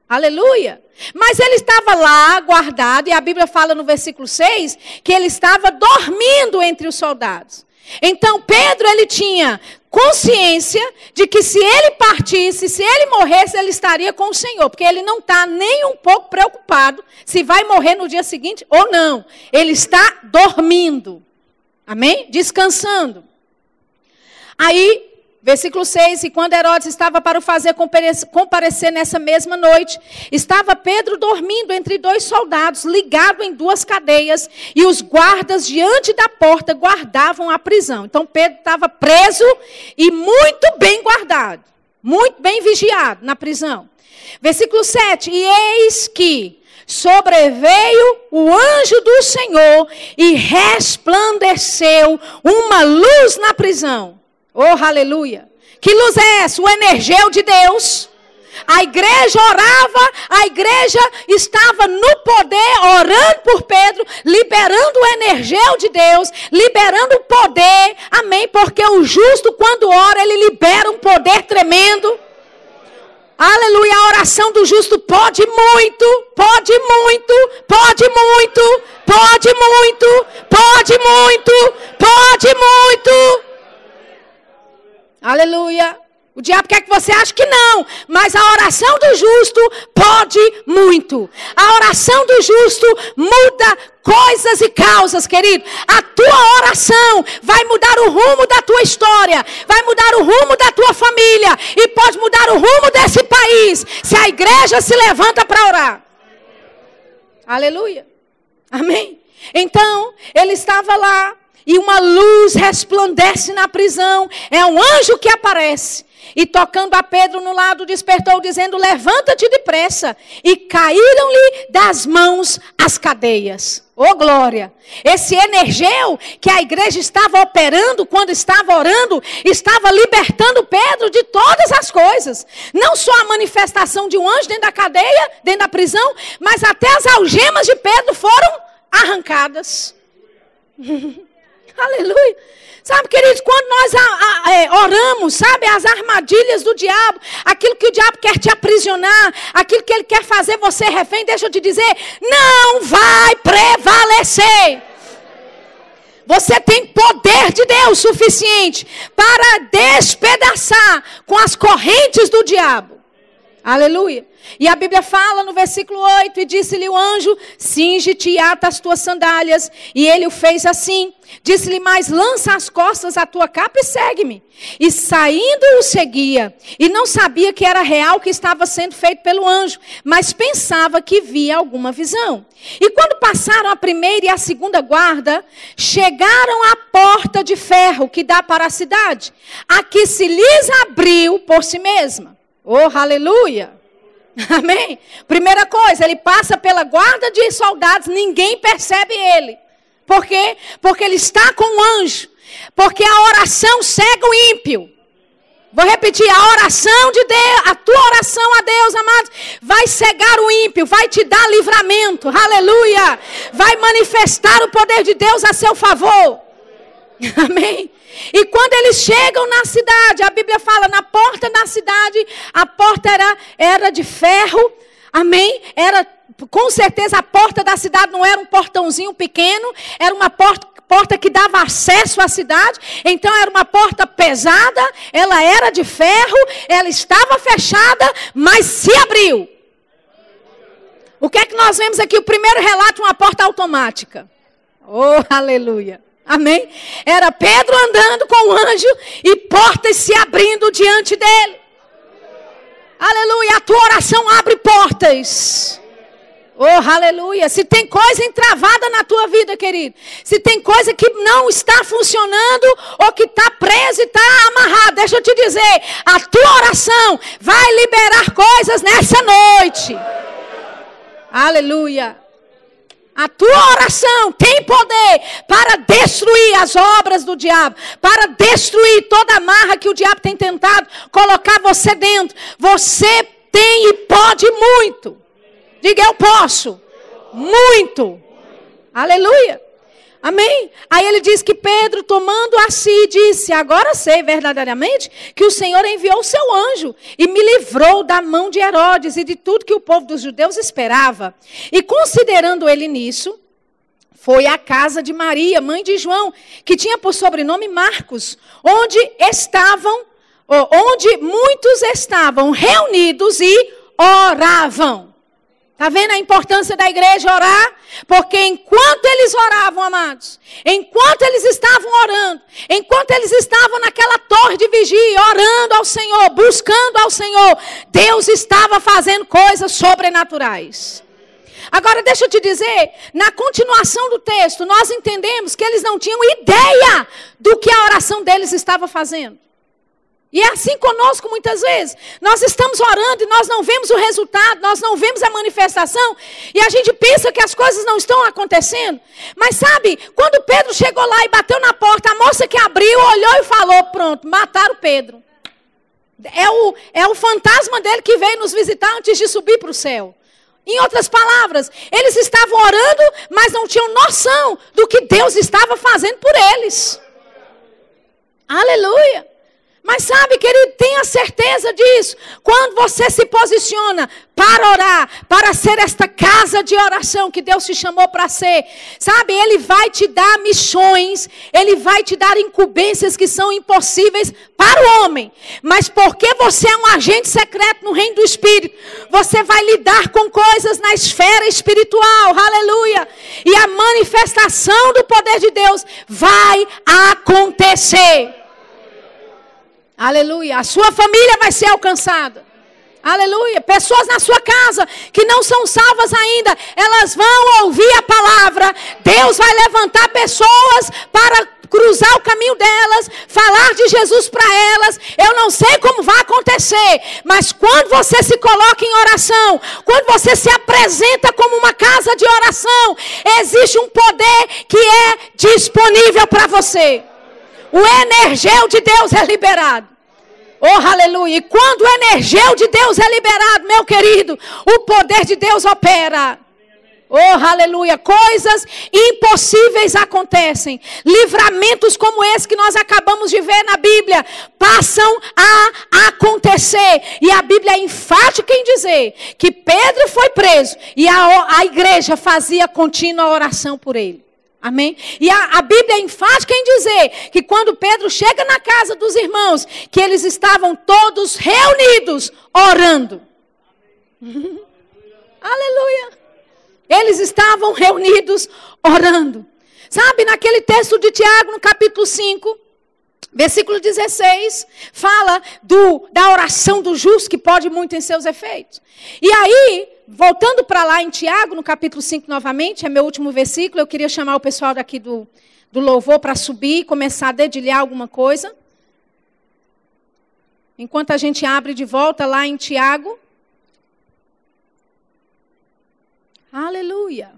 Aleluia. Mas ele estava lá guardado, e a Bíblia fala no versículo 6 que ele estava dormindo entre os soldados. Então Pedro ele tinha consciência de que se ele partisse, se ele morresse, ele estaria com o Senhor, porque ele não está nem um pouco preocupado se vai morrer no dia seguinte ou não. Ele está dormindo. Amém? Descansando. Aí Versículo 6: E quando Herodes estava para o fazer comparecer nessa mesma noite, estava Pedro dormindo entre dois soldados, ligado em duas cadeias, e os guardas diante da porta guardavam a prisão. Então Pedro estava preso e muito bem guardado, muito bem vigiado na prisão. Versículo 7: E eis que sobreveio o anjo do Senhor e resplandeceu uma luz na prisão. Oh, aleluia. Que luz é essa? O energeu de Deus. A igreja orava, a igreja estava no poder, orando por Pedro, liberando o energeu de Deus, liberando o poder, amém? Porque o justo, quando ora, ele libera um poder tremendo. Aleluia, a oração do justo pode muito, pode muito, pode muito, pode muito, pode muito, pode muito. Aleluia. O diabo quer que você ache que não, mas a oração do justo pode muito. A oração do justo muda coisas e causas, querido. A tua oração vai mudar o rumo da tua história, vai mudar o rumo da tua família e pode mudar o rumo desse país se a igreja se levanta para orar. Aleluia. Amém. Então, ele estava lá e uma luz resplandece na prisão. É um anjo que aparece. E tocando a Pedro no lado, despertou, dizendo: Levanta-te depressa. E caíram-lhe das mãos as cadeias. Oh glória! Esse energeu que a igreja estava operando quando estava orando, estava libertando Pedro de todas as coisas. Não só a manifestação de um anjo dentro da cadeia, dentro da prisão, mas até as algemas de Pedro foram arrancadas. Aleluia. Sabe, queridos, quando nós a, a, é, oramos, sabe, as armadilhas do diabo, aquilo que o diabo quer te aprisionar, aquilo que ele quer fazer você refém, deixa eu te dizer, não vai prevalecer. Você tem poder de Deus suficiente para despedaçar com as correntes do diabo. Aleluia. E a Bíblia fala no versículo 8: E disse-lhe o anjo: Singe-te e ata as tuas sandálias. E ele o fez assim. Disse-lhe mais: Lança as costas a tua capa e segue-me. E saindo o seguia. E não sabia que era real o que estava sendo feito pelo anjo, mas pensava que via alguma visão. E quando passaram a primeira e a segunda guarda, chegaram à porta de ferro que dá para a cidade, a que se lhes abriu por si mesma. Oh, aleluia! Amém? Primeira coisa, ele passa pela guarda de soldados, ninguém percebe ele. Por quê? Porque ele está com o anjo. Porque a oração cega o ímpio. Vou repetir, a oração de Deus, a tua oração a Deus, amados, vai cegar o ímpio, vai te dar livramento, aleluia, vai manifestar o poder de Deus a seu favor, amém? E quando eles chegam na cidade, a Bíblia fala, na porta da cidade, a porta era, era de ferro, amém? Era, com certeza, a porta da cidade não era um portãozinho pequeno, era uma porta, porta que dava acesso à cidade, então era uma porta pesada, ela era de ferro, ela estava fechada, mas se abriu. O que é que nós vemos aqui? O primeiro relato, uma porta automática. Oh, aleluia. Amém? Era Pedro andando com o anjo e portas se abrindo diante dele. Aleluia. A tua oração abre portas. Oh, aleluia. Se tem coisa entravada na tua vida, querido. Se tem coisa que não está funcionando ou que está presa e está amarrada, deixa eu te dizer. A tua oração vai liberar coisas nessa noite. Aleluia. A tua oração tem poder para destruir as obras do diabo, para destruir toda a marra que o diabo tem tentado colocar você dentro. Você tem e pode muito. Diga eu posso. Muito. Aleluia. Amém? Aí ele diz que Pedro, tomando a si, disse: Agora sei verdadeiramente que o Senhor enviou o seu anjo e me livrou da mão de Herodes e de tudo que o povo dos judeus esperava. E considerando ele nisso, foi à casa de Maria, mãe de João, que tinha por sobrenome Marcos, onde estavam, onde muitos estavam reunidos e oravam. Está vendo a importância da igreja orar? Porque enquanto eles oravam, amados, enquanto eles estavam orando, enquanto eles estavam naquela torre de vigia, orando ao Senhor, buscando ao Senhor, Deus estava fazendo coisas sobrenaturais. Agora, deixa eu te dizer, na continuação do texto, nós entendemos que eles não tinham ideia do que a oração deles estava fazendo. E é assim conosco muitas vezes. Nós estamos orando e nós não vemos o resultado, nós não vemos a manifestação, e a gente pensa que as coisas não estão acontecendo. Mas sabe, quando Pedro chegou lá e bateu na porta, a moça que abriu olhou e falou: Pronto, mataram Pedro. É o, é o fantasma dele que veio nos visitar antes de subir para o céu. Em outras palavras, eles estavam orando, mas não tinham noção do que Deus estava fazendo por eles. Aleluia. Mas sabe, querido, tenha certeza disso. Quando você se posiciona para orar, para ser esta casa de oração que Deus te chamou para ser, sabe, Ele vai te dar missões, Ele vai te dar incumbências que são impossíveis para o homem. Mas porque você é um agente secreto no reino do Espírito, você vai lidar com coisas na esfera espiritual, aleluia. E a manifestação do poder de Deus vai acontecer. Aleluia. A sua família vai ser alcançada. Aleluia. Pessoas na sua casa que não são salvas ainda, elas vão ouvir a palavra. Deus vai levantar pessoas para cruzar o caminho delas, falar de Jesus para elas. Eu não sei como vai acontecer, mas quando você se coloca em oração, quando você se apresenta como uma casa de oração, existe um poder que é disponível para você. O energeu de Deus é liberado. Oh, aleluia. E quando o energeu de Deus é liberado, meu querido, o poder de Deus opera. Oh, aleluia. Coisas impossíveis acontecem. Livramentos como esse que nós acabamos de ver na Bíblia passam a acontecer. E a Bíblia é enfática em dizer que Pedro foi preso e a, a igreja fazia contínua oração por ele. Amém? E a, a, Bíblia é enfática em dizer que quando Pedro chega na casa dos irmãos, que eles estavam todos reunidos orando. Aleluia. Eles estavam reunidos orando. Sabe, naquele texto de Tiago, no capítulo 5, versículo 16, fala do, da oração do justo que pode muito em seus efeitos. E aí, voltando para lá em Tiago, no capítulo 5 novamente, é meu último versículo, eu queria chamar o pessoal daqui do, do louvor para subir e começar a dedilhar alguma coisa. Enquanto a gente abre de volta lá em Tiago. Aleluia.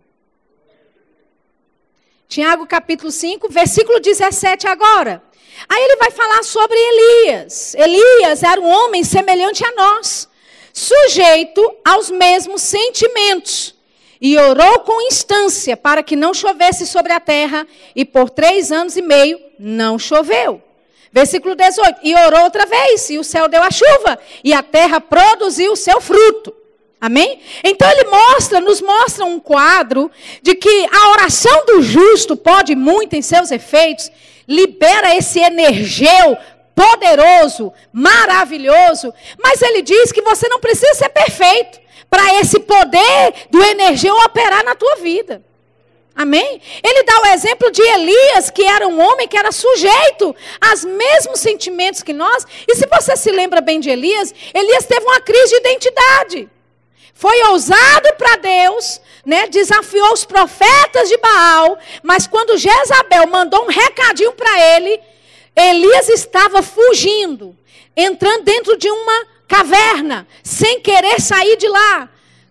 Tiago capítulo 5, versículo 17 agora. Aí ele vai falar sobre Elias. Elias era um homem semelhante a nós sujeito aos mesmos sentimentos. E orou com instância para que não chovesse sobre a terra, e por três anos e meio não choveu. Versículo 18: E orou outra vez, e o céu deu a chuva, e a terra produziu o seu fruto. Amém? Então ele mostra, nos mostra um quadro de que a oração do justo pode muito em seus efeitos, libera esse energeu poderoso, maravilhoso, mas ele diz que você não precisa ser perfeito para esse poder do energia operar na tua vida. Amém? Ele dá o exemplo de Elias, que era um homem que era sujeito aos mesmos sentimentos que nós. E se você se lembra bem de Elias, Elias teve uma crise de identidade. Foi ousado para Deus, né? Desafiou os profetas de Baal, mas quando Jezabel mandou um recadinho para ele, Elias estava fugindo, entrando dentro de uma caverna, sem querer sair de lá,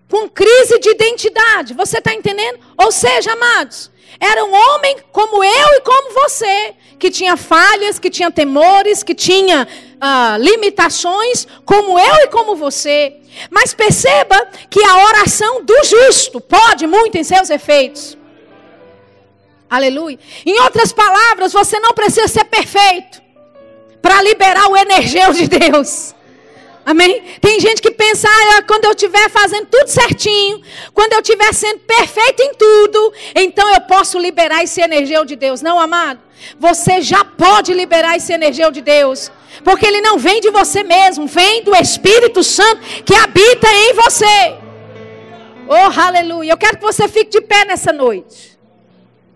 com crise de identidade. Você está entendendo? Ou seja, amados, era um homem como eu e como você, que tinha falhas, que tinha temores, que tinha uh, limitações, como eu e como você. Mas perceba que a oração do justo pode muito em seus efeitos. Aleluia. Em outras palavras, você não precisa ser perfeito para liberar o energeu de Deus. Amém? Tem gente que pensa, ah, quando eu estiver fazendo tudo certinho, quando eu estiver sendo perfeito em tudo, então eu posso liberar esse energeu de Deus. Não, amado. Você já pode liberar esse energeu de Deus. Porque ele não vem de você mesmo, vem do Espírito Santo que habita em você. Oh, aleluia. Eu quero que você fique de pé nessa noite.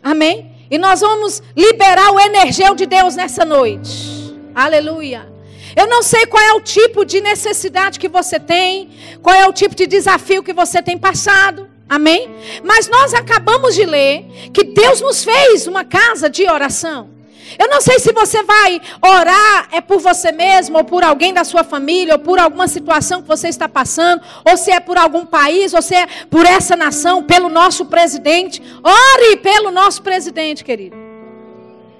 Amém? E nós vamos liberar o energeu de Deus nessa noite. Aleluia. Eu não sei qual é o tipo de necessidade que você tem, qual é o tipo de desafio que você tem passado. Amém? Mas nós acabamos de ler que Deus nos fez uma casa de oração. Eu não sei se você vai orar é por você mesmo, ou por alguém da sua família, ou por alguma situação que você está passando, ou se é por algum país, ou se é por essa nação, pelo nosso presidente. Ore pelo nosso presidente, querido.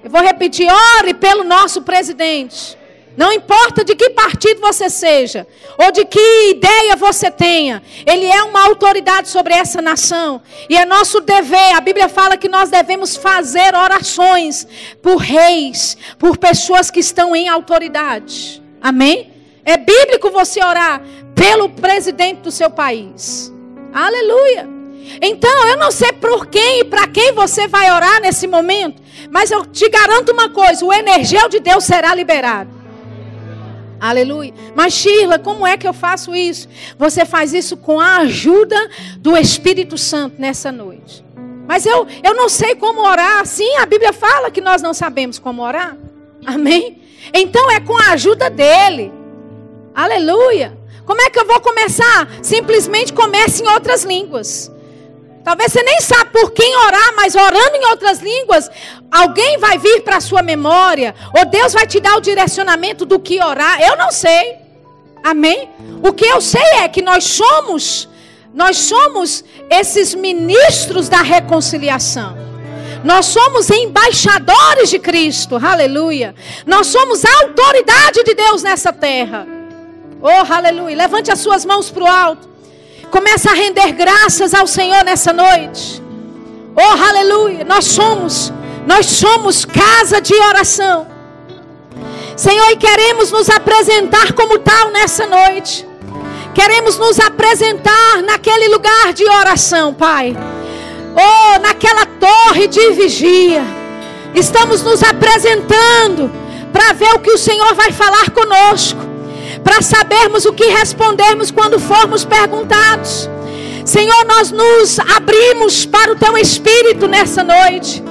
Eu vou repetir: ore pelo nosso presidente. Não importa de que partido você seja, ou de que ideia você tenha, ele é uma autoridade sobre essa nação. E é nosso dever, a Bíblia fala que nós devemos fazer orações por reis, por pessoas que estão em autoridade. Amém? É bíblico você orar pelo presidente do seu país. Aleluia. Então, eu não sei por quem e para quem você vai orar nesse momento, mas eu te garanto uma coisa: o energel de Deus será liberado. Aleluia. Mas Sheila, como é que eu faço isso? Você faz isso com a ajuda do Espírito Santo nessa noite. Mas eu, eu não sei como orar. Sim, a Bíblia fala que nós não sabemos como orar. Amém? Então é com a ajuda dele. Aleluia. Como é que eu vou começar? Simplesmente comece em outras línguas. Talvez você nem sabe por quem orar, mas orando em outras línguas, alguém vai vir para a sua memória, ou Deus vai te dar o direcionamento do que orar. Eu não sei. Amém? O que eu sei é que nós somos, nós somos esses ministros da reconciliação. Nós somos embaixadores de Cristo, aleluia. Nós somos a autoridade de Deus nessa terra. Oh, aleluia. Levante as suas mãos para o alto. Começa a render graças ao Senhor nessa noite. Oh, aleluia. Nós somos, nós somos casa de oração. Senhor, e queremos nos apresentar como tal nessa noite. Queremos nos apresentar naquele lugar de oração, Pai. Oh, naquela torre de vigia. Estamos nos apresentando para ver o que o Senhor vai falar conosco para sabermos o que respondermos quando formos perguntados. Senhor, nós nos abrimos para o teu espírito nessa noite.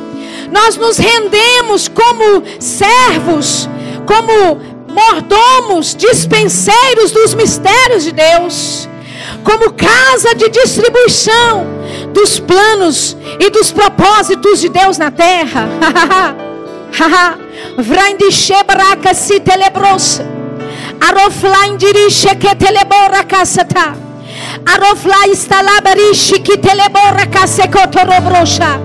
Nós nos rendemos como servos, como mordomos, dispenseiros dos mistérios de Deus, como casa de distribuição dos planos e dos propósitos de Deus na terra. Vrindishebraka se telebrosa. Arofla indirishe que telebora kasata. Arofla instalabarishi que telebora kasekotorobrosha.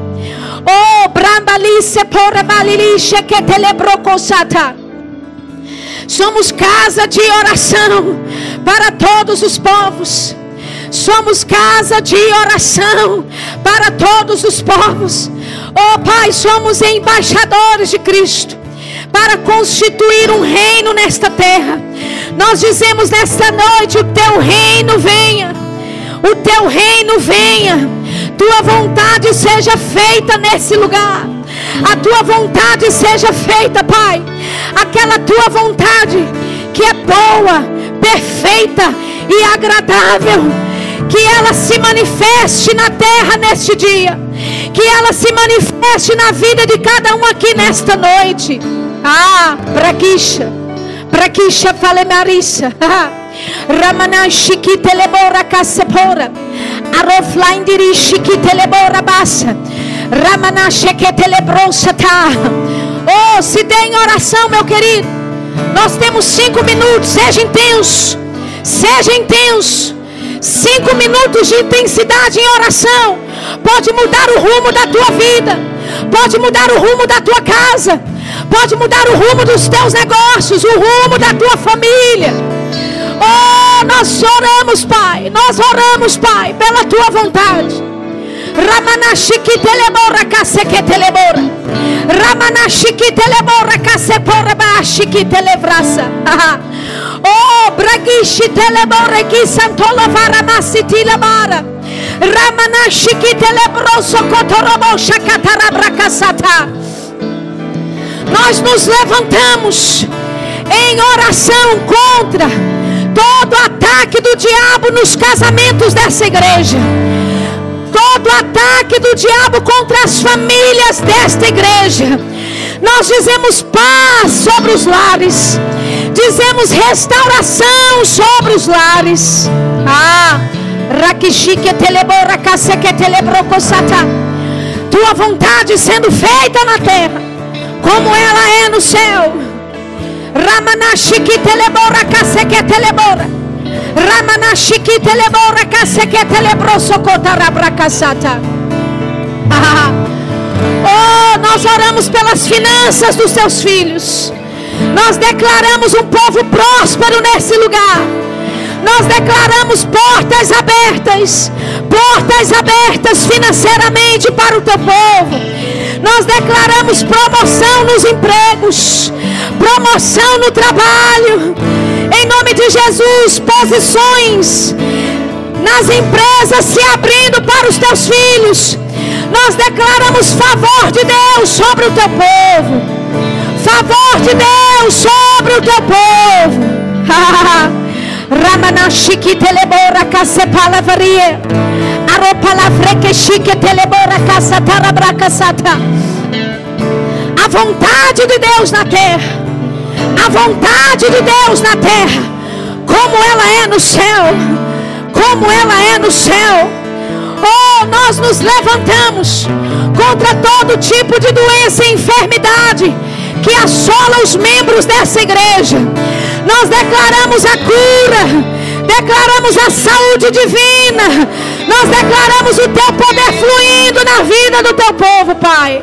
Oh, balilishe que telebrocosata. Somos casa de oração para todos os povos. Somos casa de oração para todos os povos. Oh Pai, somos embaixadores de Cristo para constituir um reino nesta terra. Nós dizemos nesta noite: o teu reino venha, o teu reino venha, tua vontade seja feita nesse lugar. A tua vontade seja feita, Pai. Aquela tua vontade que é boa, perfeita e agradável. Que ela se manifeste na terra neste dia. Que ela se manifeste na vida de cada um aqui nesta noite. Ah, Prakisha. Prakisha fale Marisa. Ramana shiki telebora kasepora. Aroflain diri shiki telebora basa. Ramana sheke ta. Oh, se dê em oração, meu querido. Nós temos cinco minutos. Seja intenso. Seja intenso. Cinco minutos de intensidade em oração pode mudar o rumo da tua vida, pode mudar o rumo da tua casa, pode mudar o rumo dos teus negócios, o rumo da tua família. Oh, nós oramos, Pai, nós oramos, Pai, pela tua vontade. Ramanashiki telebora kaseke telebora. Ramanashiki telebora kasepora baashiki telebrasa. Oh, bragishi telebora ki santola varamasiti labara. Ramanashiki telebroso kotorobo shakatarabrakasata. Nós nos levantamos em oração contra todo ataque do diabo nos casamentos dessa igreja. Todo ataque do diabo contra as famílias desta igreja. Nós dizemos paz sobre os lares. Dizemos restauração sobre os lares. Ah, Rakishike telebora kaseke telebrokosata. Tua vontade sendo feita na terra, como ela é no céu. Ramanashiki telebora kaseke telebora. Ramanashiki telebora kaseke telebrosokotarabracasata. Ah, oh, nós oramos pelas finanças dos teus filhos. Nós declaramos um povo próspero nesse lugar. Nós declaramos portas abertas, portas abertas financeiramente para o teu povo. Nós declaramos promoção nos empregos, promoção no trabalho. Em nome de Jesus, posições nas empresas se abrindo para os teus filhos. Nós declaramos favor de Deus sobre o teu povo. Favor de Deus sobre o teu povo. Ramanashiki telebora kasepalavarie. Aropalavreque chique telebora kasatarabracasata. A vontade de Deus na terra. A vontade de Deus na terra. Como ela é no céu. Como ela é no céu. Oh, nós nos levantamos contra todo tipo de doença e enfermidade que assola os membros dessa igreja. Nós declaramos a cura, declaramos a saúde divina, nós declaramos o teu poder fluindo na vida do teu povo, Pai.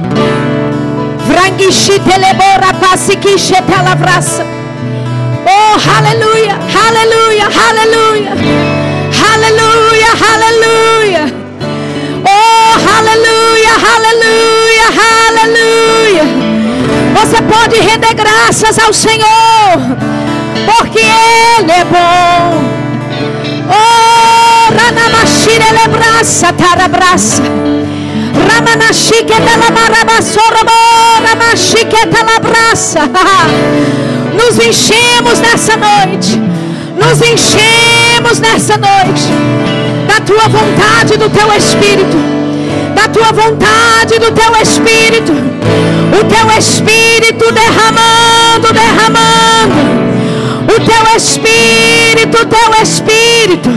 Oh, aleluia, aleluia, aleluia, aleluia, aleluia. Oh, aleluia, aleluia, aleluia. Você pode render graças ao Senhor, porque Ele é bom. Oh, Ranamashire lebraça, tarabraça. Ramanashike talamarabasorobo, Ramashike talabraça. Nos enchemos nessa noite. Nos enchemos nessa noite da tua vontade, do teu espírito, da tua vontade, do teu espírito, o teu espírito derramando, derramando, o teu espírito, o teu espírito,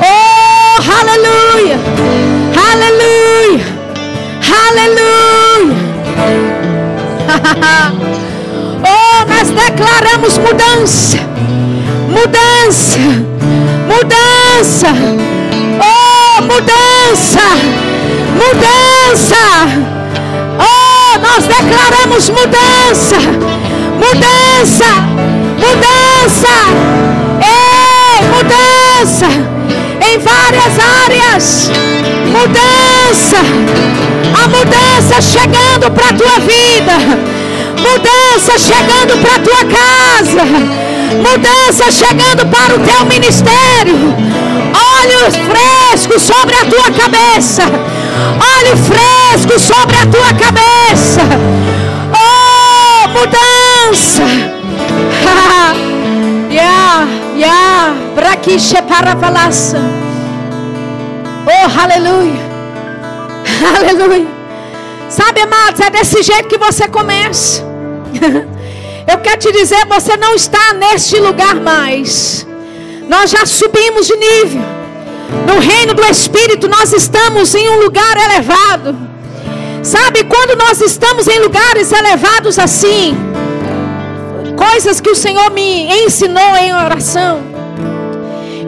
oh, aleluia, aleluia, aleluia, oh, nós declaramos mudança, mudança, mudança, oh, mudança, mudança, oh, nós declaramos mudança, mudança, mudança, ei, mudança, em várias áreas, mudança, a mudança chegando para a tua vida, mudança chegando para a tua casa, mudança chegando para o teu ministério, olhos frescos sobre a tua cabeça, óleo fresco sobre a tua cabeça, oh, mudança, yeah, yeah, braquiche para valaça, oh, aleluia, aleluia, sabe, amados, é desse jeito que você começa. Eu quero te dizer, você não está neste lugar mais. Nós já subimos de nível. No reino do Espírito, nós estamos em um lugar elevado. Sabe, quando nós estamos em lugares elevados assim, coisas que o Senhor me ensinou em oração.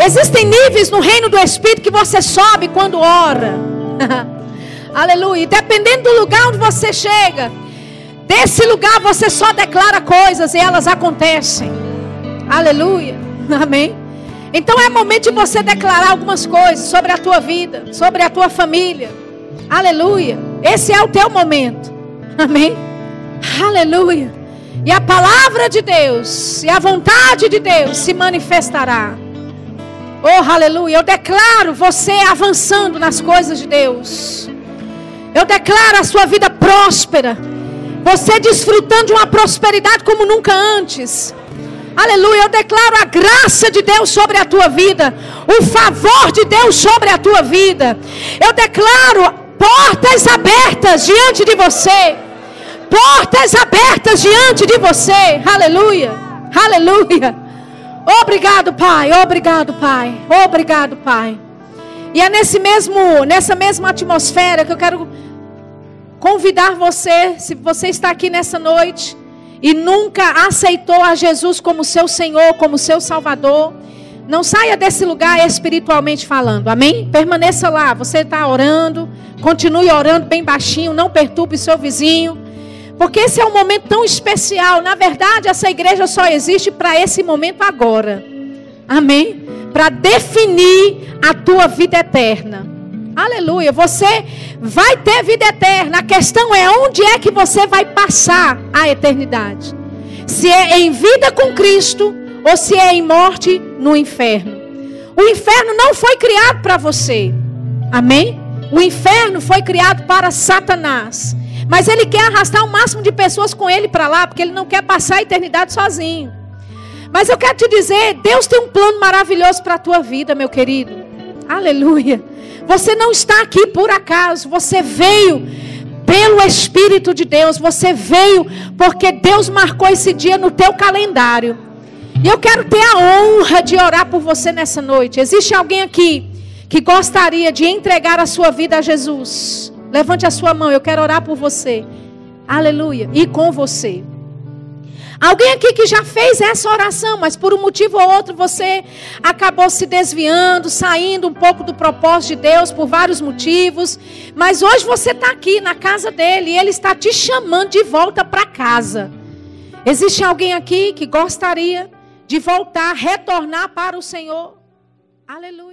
Existem níveis no reino do Espírito que você sobe quando ora. Aleluia. Dependendo do lugar onde você chega, Desse lugar você só declara coisas e elas acontecem. Aleluia. Amém. Então é momento de você declarar algumas coisas sobre a tua vida, sobre a tua família. Aleluia. Esse é o teu momento. Amém. Aleluia. E a palavra de Deus e a vontade de Deus se manifestará. Oh, aleluia. Eu declaro você avançando nas coisas de Deus. Eu declaro a sua vida próspera. Você desfrutando de uma prosperidade como nunca antes. Aleluia. Eu declaro a graça de Deus sobre a tua vida. O favor de Deus sobre a tua vida. Eu declaro portas abertas diante de você. Portas abertas diante de você. Aleluia. Aleluia. Obrigado, Pai. Obrigado, Pai. Obrigado, Pai. E é nesse mesmo, nessa mesma atmosfera que eu quero convidar você, se você está aqui nessa noite e nunca aceitou a Jesus como seu Senhor, como seu Salvador, não saia desse lugar espiritualmente falando, amém? Permaneça lá, você está orando, continue orando bem baixinho, não perturbe seu vizinho, porque esse é um momento tão especial. Na verdade, essa igreja só existe para esse momento agora, amém? Para definir a tua vida eterna. Aleluia. Você vai ter vida eterna. A questão é onde é que você vai passar a eternidade. Se é em vida com Cristo ou se é em morte no inferno. O inferno não foi criado para você. Amém? O inferno foi criado para Satanás. Mas ele quer arrastar o máximo de pessoas com ele para lá, porque ele não quer passar a eternidade sozinho. Mas eu quero te dizer, Deus tem um plano maravilhoso para a tua vida, meu querido. Aleluia. Você não está aqui por acaso, você veio pelo Espírito de Deus, você veio porque Deus marcou esse dia no teu calendário. E eu quero ter a honra de orar por você nessa noite. Existe alguém aqui que gostaria de entregar a sua vida a Jesus? Levante a sua mão, eu quero orar por você. Aleluia. E com você. Alguém aqui que já fez essa oração, mas por um motivo ou outro você acabou se desviando, saindo um pouco do propósito de Deus por vários motivos. Mas hoje você está aqui na casa dele e ele está te chamando de volta para casa. Existe alguém aqui que gostaria de voltar, retornar para o Senhor? Aleluia.